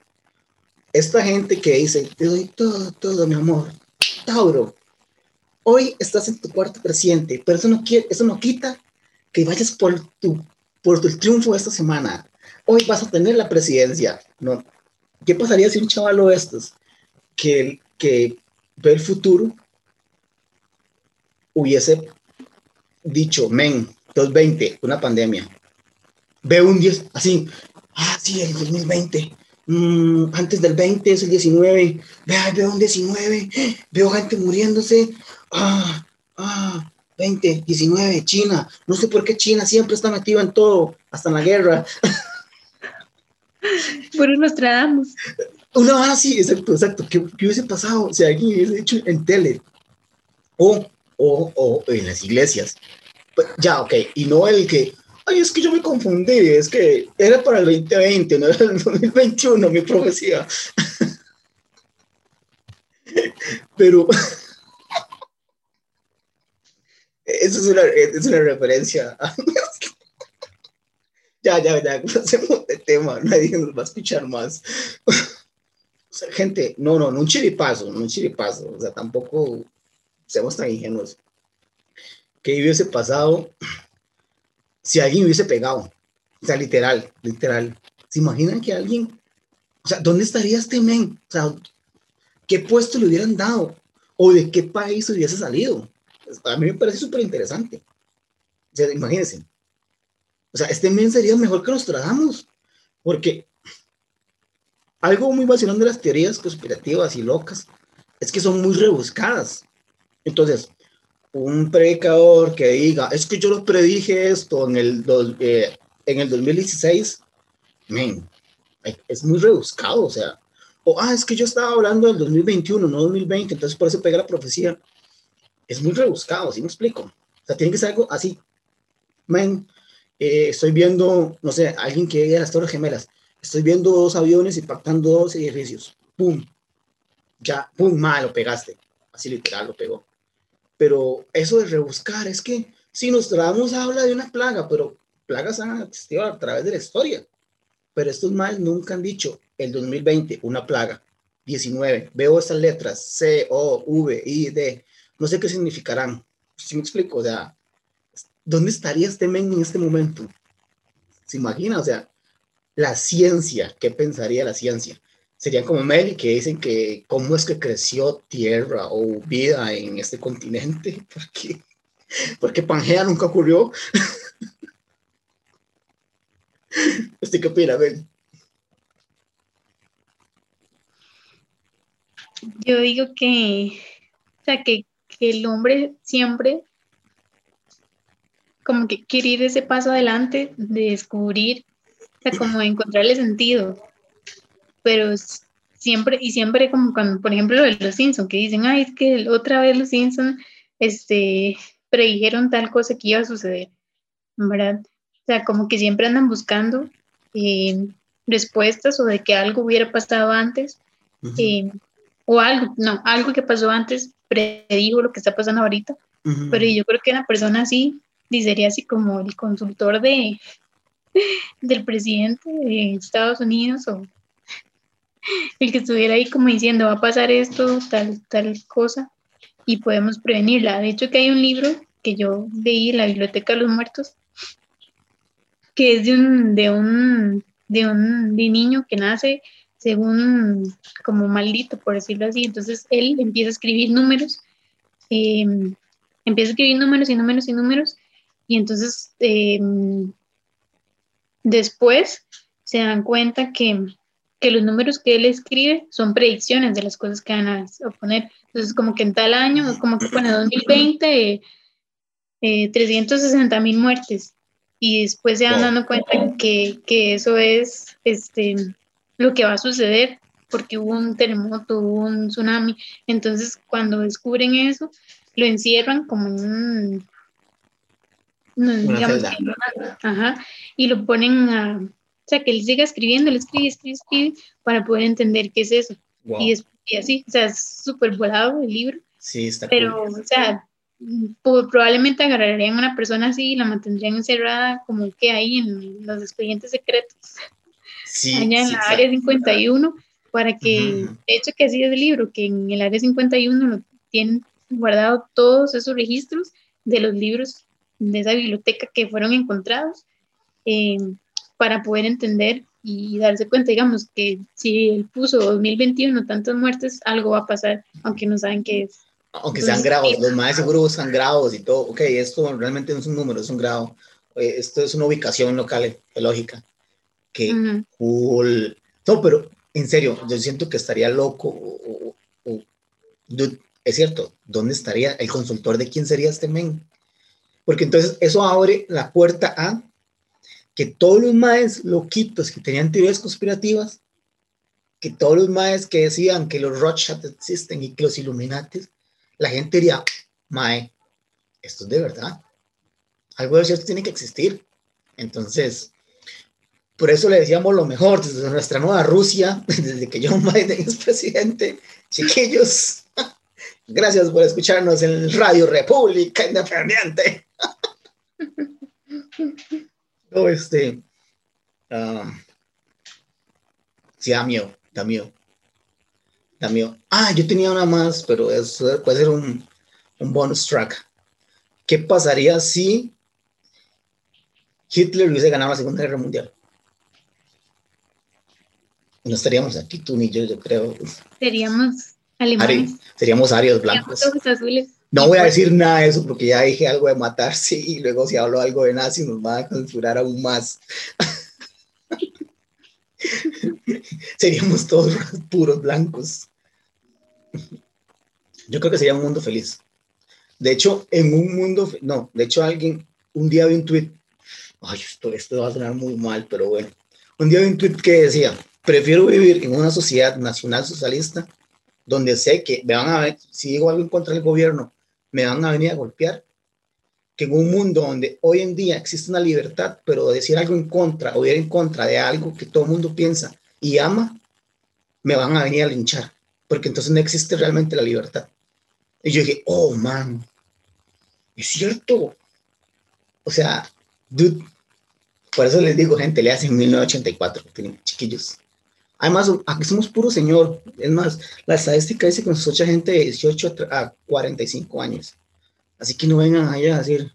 S1: esta gente que dice, te doy todo, todo, mi amor, Tauro, hoy estás en tu cuarto presidente, pero eso no, quiere, eso no quita que vayas por tu, por tu triunfo esta semana. Hoy vas a tener la presidencia. No. ¿Qué pasaría si un chaval de estos que, que ve el futuro, hubiese dicho, men, 2020, una pandemia. Veo un 10, así, ah, sí, el 2020. Mm, antes del 20 es el 19. Vea, veo un 19. Veo gente muriéndose. Ah, ah, 20, 19, China. No sé por qué China siempre está metida en todo, hasta en la guerra. (laughs)
S2: Por nos Nostradamus.
S1: Una ah, sí, exacto, exacto. ¿Qué, hubiese pasado si alguien hubiese hecho en tele? O, o, o en las iglesias. Pues, ya, ok. Y no el que, ay, es que yo me confundí, es que era para el 2020, no era el 2021 mi profecía. Pero eso es una, es una referencia. (laughs) ya, ya, ya, hacemos de tema, nadie nos va a escuchar más. o sea, gente, no, no, no un chiripazo, no un chiripazo, o sea, tampoco seamos tan ingenuos. ¿Qué hubiese pasado si alguien hubiese pegado? O sea, literal, literal. ¿Se imaginan que alguien, o sea, ¿dónde estaría este men? O sea, ¿qué puesto le hubieran dado? ¿O de qué país hubiese salido? A mí me parece súper interesante. O sea, imagínense. O sea, este men sería mejor que nos tragamos. Porque algo muy vacilón de las teorías conspirativas y locas es que son muy rebuscadas. Entonces, un predicador que diga, es que yo lo predije esto en el, eh, en el 2016, men, es muy rebuscado, o sea, o, ah, es que yo estaba hablando del 2021, no 2020, entonces por eso pega la profecía. Es muy rebuscado, ¿sí me explico? O sea, tiene que ser algo así. Men, eh, estoy viendo, no sé, alguien que a las Torres Gemelas, estoy viendo dos aviones impactando dos edificios. ¡Pum! Ya, ¡pum! Mal, lo pegaste. Así literal lo pegó. Pero eso de rebuscar, es que si nos Nostradamus habla de una plaga, pero plagas han existido a través de la historia. Pero estos males nunca han dicho el 2020, una plaga. 19, veo esas letras, C, O, V, I, D, no sé qué significarán. Si me explico, o sea, ¿dónde estaría este men en este momento? ¿Se imagina? O sea, la ciencia, ¿qué pensaría la ciencia? Serían como Meli que dicen que cómo es que creció tierra o vida en este continente, (laughs) porque, porque Pangea nunca ocurrió. (laughs) ¿Usted qué opina, Meli?
S2: Yo digo que, o sea, que, el hombre siempre como que quiere ir ese paso adelante de descubrir, o sea, como encontrarle sentido, pero siempre, y siempre como cuando, por ejemplo, lo de los Simpsons, que dicen, ay, es que otra vez los Simpsons, este, predijeron tal cosa que iba a suceder, ¿verdad? O sea, como que siempre andan buscando eh, respuestas o de que algo hubiera pasado antes, o algo, no, algo que pasó antes predijo lo que está pasando ahorita, pero yo creo que una persona así sería así como el consultor de (laughs) del presidente de Estados Unidos o (laughs) el que estuviera ahí como diciendo va a pasar esto, tal, tal cosa y podemos prevenirla. De hecho que hay un libro que yo leí en la Biblioteca de los Muertos que es de un, de un, de un de niño que nace según como maldito, por decirlo así. Entonces él empieza a escribir números, em, empieza a escribir números y números y números, y entonces em, después se dan cuenta que, que, los números que él escribe son predicciones de las cosas que van a, poner. Entonces, como que en tal año, como que pone 2020, eh, 360 mil muertes. Y después se van dando cuenta que, que eso es este, lo que va a suceder porque hubo un terremoto, hubo un tsunami. Entonces, cuando descubren eso, lo encierran como en un... digamos, ajá, y lo ponen a... O sea, que él siga escribiendo, le escribe, escribe, escribe, para poder entender qué es eso. Y, es, así, o sea, es súper volado el libro.
S1: Sí, está
S2: Pero, o sea, probablemente agarrarían a una persona así y la mantendrían encerrada como que ahí en los expedientes secretos. Allá en la área 51, para que, de hecho que así es el libro, que en el área 51 lo tienen guardado todos esos registros de los libros de esa biblioteca que fueron encontrados, eh, para poder entender y darse cuenta, digamos, que si él puso 2021 tantas muertes, algo va a pasar, aunque no saben qué es.
S1: Aunque sean grados, los más seguros buscan grados y todo. Ok, esto realmente no es un número, es un grado. Eh, esto es una ubicación local, lógica que cool. No, pero en serio, yo siento que estaría loco. es cierto, ¿dónde estaría el consultor de quién sería este men? Porque entonces eso abre la puerta a que todos los maes loquitos que tenían teorías conspirativas, que todos los maes que decían que los Rothschild existen y que los Illuminatis, la gente diría, mae, esto es de verdad. Algo de cierto tiene que existir. Entonces, por eso le decíamos lo mejor desde nuestra nueva Rusia, (laughs) desde que John Biden es presidente. Chiquillos, (laughs) gracias por escucharnos en Radio República Independiente. (laughs) no, este. Ah, Sí, da miedo, da miedo. Da miedo. Ah, yo tenía una más, pero eso puede ser un, un bonus track. ¿Qué pasaría si Hitler hubiese ganado la Segunda Guerra Mundial? No estaríamos aquí tú ni yo, yo creo.
S2: Seríamos alemanes.
S1: seríamos arios blancos.
S2: azules.
S1: No voy a decir nada de eso porque ya dije algo de matarse (laughs) y luego si hablo algo de nazi nos van a censurar aún más. (laughs) Seríamos todos (laughs) puros blancos. Yo creo que sería un mundo feliz. De hecho, en un mundo, no, de hecho alguien, un día vi un tweet, ay, esto, esto va a sonar muy mal, pero bueno, un día vi un tweet que decía, prefiero vivir en una sociedad nacional socialista donde sé que me van a ver, si digo algo en contra del gobierno, me van a venir a golpear, que en un mundo donde hoy en día existe una libertad, pero decir algo en contra o ir en contra de algo que todo el mundo piensa y ama, me van a venir a linchar, porque entonces no existe realmente la libertad. Y yo dije, oh, man, es cierto. O sea, dude, por eso les digo, gente, le hacen 1984, chiquillos. Además, aquí somos puro señor. Es más, la estadística dice que nos escucha gente de 18 a 45 años. Así que no vengan allá a decir,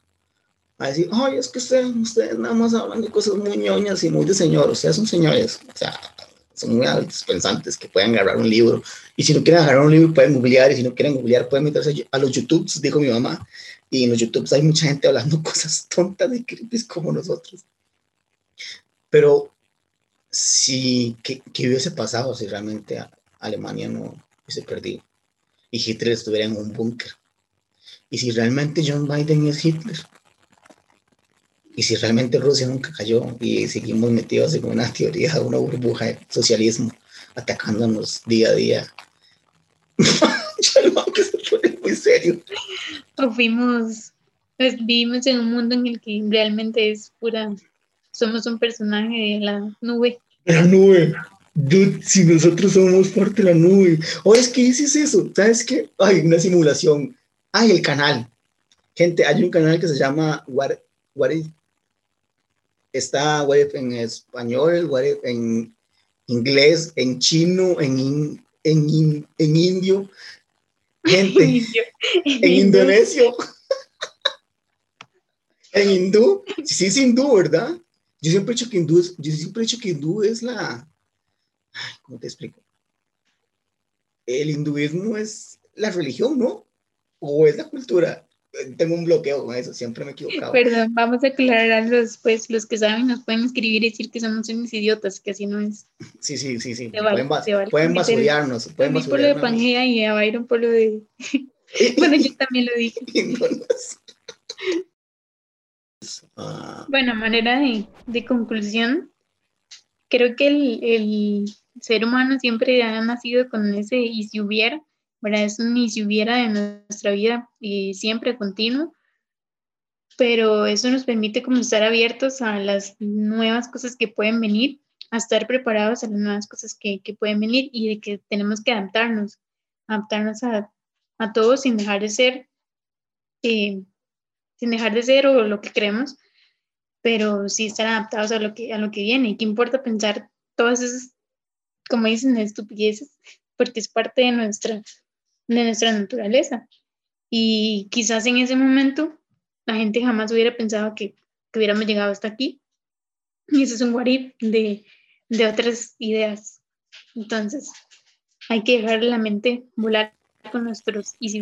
S1: a decir, ay, es que ustedes, ustedes nada más hablan de cosas muy ñoñas y muy de señor. O sea, son señores. O sea, son muy altos pensantes que pueden agarrar un libro. Y si no quieren agarrar un libro, pueden googlear. Y si no quieren googlear, pueden meterse a los YouTubes, dijo mi mamá. Y en los YouTubes hay mucha gente hablando (laughs) cosas tontas y creepy como nosotros. Pero si, ¿qué, hubiese pasado si realmente Alemania no hubiese perdido y Hitler estuviera en un búnker? ¿Y si realmente John Biden es Hitler? ¿Y si realmente Rusia nunca cayó y seguimos metidos en una teoría, una burbuja de socialismo, atacándonos día a día? (laughs) ya que se pone muy serio.
S2: O fuimos, pues, vivimos en un mundo en el que realmente es pura somos un personaje de la nube.
S1: La nube. Dude, si nosotros somos parte de la nube. O es que dices eso, ¿sabes qué? Hay una simulación. Hay el canal. Gente, hay un canal que se llama What, What Está web en español, web en inglés, en chino, en, (laughs) en, en indio. Gente, en indonesio. (laughs) en hindú. Sí, es hindú, ¿verdad? Yo siempre he dicho que hindú es, yo siempre he dicho que hindú es la, ¿cómo te explico? El hinduismo es la religión, ¿no? O es la cultura. Tengo un bloqueo con eso, siempre me he equivocado.
S2: Perdón, vamos a aclarar los, pues, los que saben nos pueden escribir y decir que somos unos idiotas, que así no es.
S1: Sí, sí, sí, sí. pueden, pueden basurarnos. Pueden
S2: por lo de Pangea y a Byron por lo de... (laughs) bueno, yo también lo dije. (laughs) Ah. Bueno, manera de, conclusión, creo que el, ser humano siempre ha nacido con ese y si hubiera, ¿verdad? Es un y si hubiera de nuestra vida y siempre continuo, pero eso nos permite como estar abiertos a las nuevas cosas que pueden venir, a estar preparados a las nuevas cosas que, pueden venir y de que tenemos que adaptarnos, adaptarnos a, a todo sin dejar de ser eh, sin dejar de ser o lo que creemos, pero sí estar adaptados a lo que, a lo que viene. ¿Qué importa pensar todas esas, como dicen, estupideces? Porque es parte de nuestra, de nuestra naturaleza. Y quizás en ese momento la gente jamás hubiera pensado que, que hubiéramos llegado hasta aquí. Y eso es un guarip de, de otras ideas. Entonces, hay que dejar la mente volar con nuestros y si